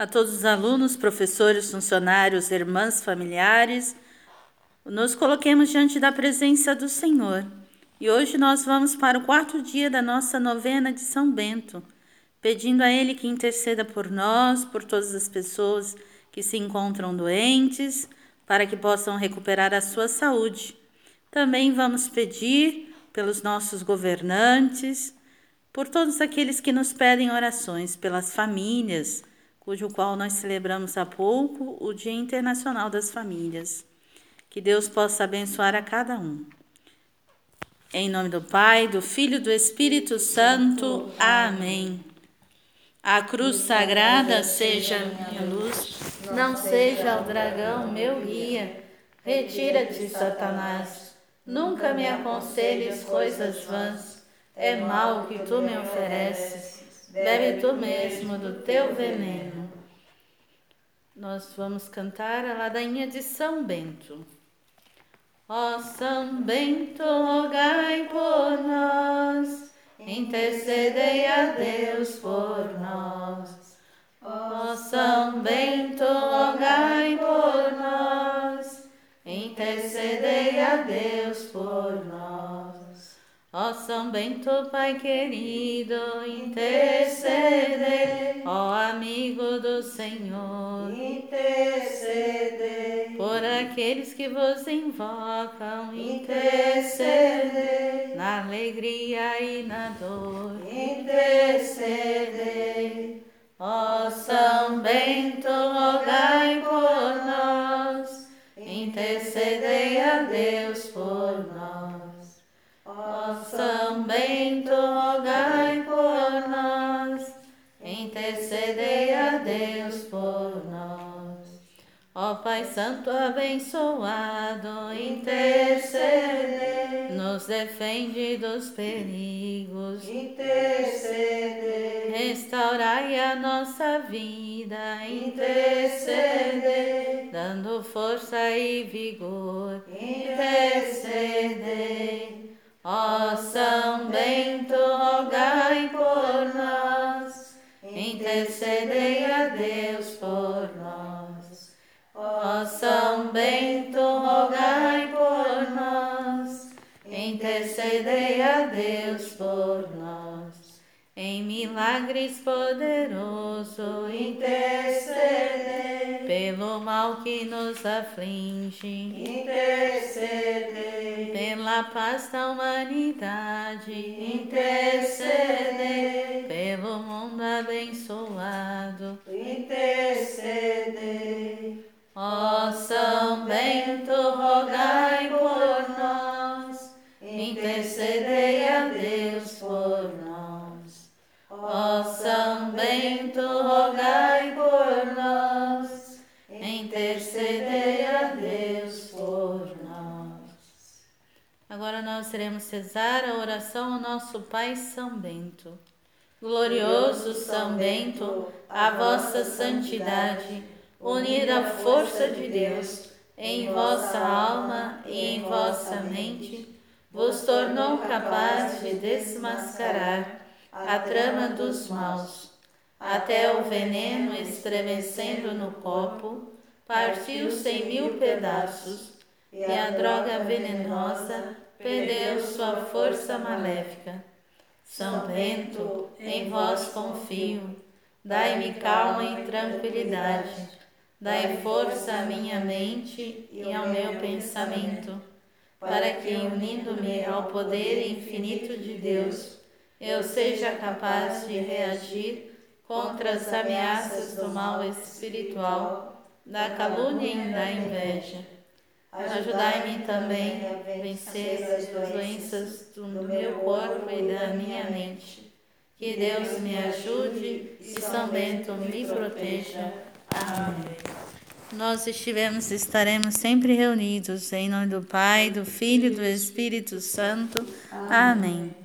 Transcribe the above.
a todos os alunos, professores, funcionários, irmãs, familiares, nos coloquemos diante da presença do Senhor. E hoje nós vamos para o quarto dia da nossa novena de São Bento, pedindo a Ele que interceda por nós, por todas as pessoas que se encontram doentes, para que possam recuperar a sua saúde. Também vamos pedir pelos nossos governantes, por todos aqueles que nos pedem orações, pelas famílias, cujo qual nós celebramos há pouco o Dia Internacional das Famílias. Que Deus possa abençoar a cada um. Em nome do Pai, do Filho e do Espírito Santo. Amém. A cruz sagrada seja minha luz, não seja o dragão meu guia. Retira-te, Satanás. Nunca me aconselhes coisas vãs. É mal que tu me ofereces. Bebe tu mesmo do teu veneno nós vamos cantar a ladainha de São Bento. Ó São Bento, rogai por nós, intercedei a Deus por nós. Ó São Bento, rogai por nós, intercedei a Deus por nós. Ó São Bento, Pai querido, intercedei, Senhor, intercedei. Por aqueles que vos invocam, intercedei. Na alegria e na dor, intercedei. Ó São Bento, rogai por nós, intercedei a Deus por nós. Ó São Bento, Ó Pai Santo abençoado, intercedei, nos defende dos perigos, intercedei, restaurai a nossa vida, intercedei, dando força e vigor, intercedei. Ó São Bento, rogai por nós, intercedei a Deus por nós. Ó São Bento, rogai por nós, intercedei a Deus por nós. Em milagres poderoso, intercedei, pelo mal que nos aflige, intercedei, pela paz da humanidade, intercedei, pelo mundo abençoado. intercedei. Ó São Bento, rogai por nós, intercedei a Deus por nós. Ó São Bento, rogai por nós, intercedei a Deus por nós. Agora nós iremos rezar a oração ao nosso Pai São Bento. Glorioso São Bento, a vossa santidade, unida à força de Deus, em vossa alma e em vossa mente, vos tornou capaz de desmascarar a trama dos maus. Até o veneno estremecendo no copo, partiu-se em mil pedaços, e a droga venenosa perdeu sua força maléfica. São Bento, em vós confio, dai-me calma e tranquilidade, dai força à minha mente e ao meu pensamento, para que, unindo-me ao poder infinito de Deus, eu seja capaz de reagir contra as ameaças do mal espiritual, da calúnia e da inveja. Ajudai-me também a vencer as doenças do meu corpo e da minha mente. Que Deus me ajude e São Bento me proteja. Amém. Nós estivemos e estaremos sempre reunidos em nome do Pai, do Filho e do Espírito Santo. Amém.